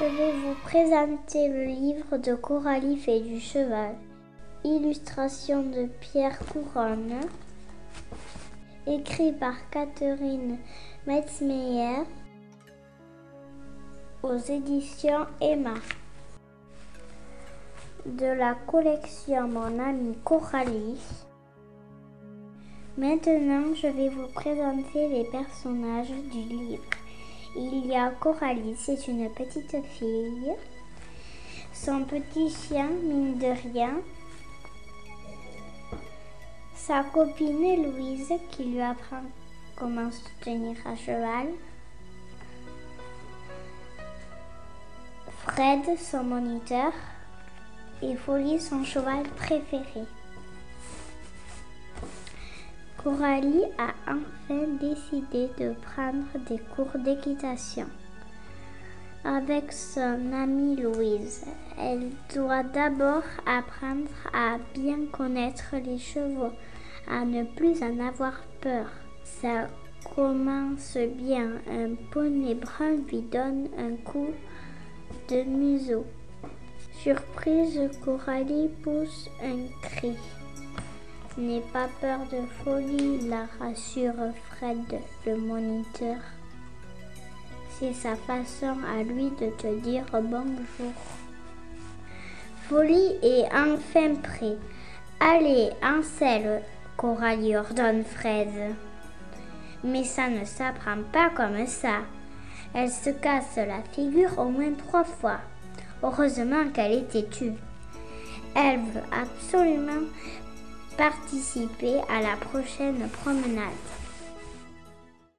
Je vais vous présenter le livre de Coralie et du cheval. Illustration de Pierre Couronne. Écrit par Catherine Metzmeyer aux éditions Emma. De la collection Mon ami Coralie. Maintenant, je vais vous présenter les personnages du livre. Il y a Coralie, c'est une petite fille. Son petit chien, mine de rien. Sa copine Louise qui lui apprend comment se tenir à cheval. Fred, son moniteur. Et Folie, son cheval préféré. Coralie a enfin décidé de prendre des cours d'équitation. Avec son amie Louise, elle doit d'abord apprendre à bien connaître les chevaux, à ne plus en avoir peur. Ça commence bien. Un poney brun lui donne un coup de museau. Surprise, Coralie pousse un cri. N'aie pas peur de folie, la rassure Fred, le moniteur. C'est sa façon à lui de te dire bonjour. Folie est enfin prêt. Allez, en selle, Coralie ordonne Fred. Mais ça ne s'apprend pas comme ça. Elle se casse la figure au moins trois fois. Heureusement qu'elle est têtue. Elle veut absolument participer à la prochaine promenade.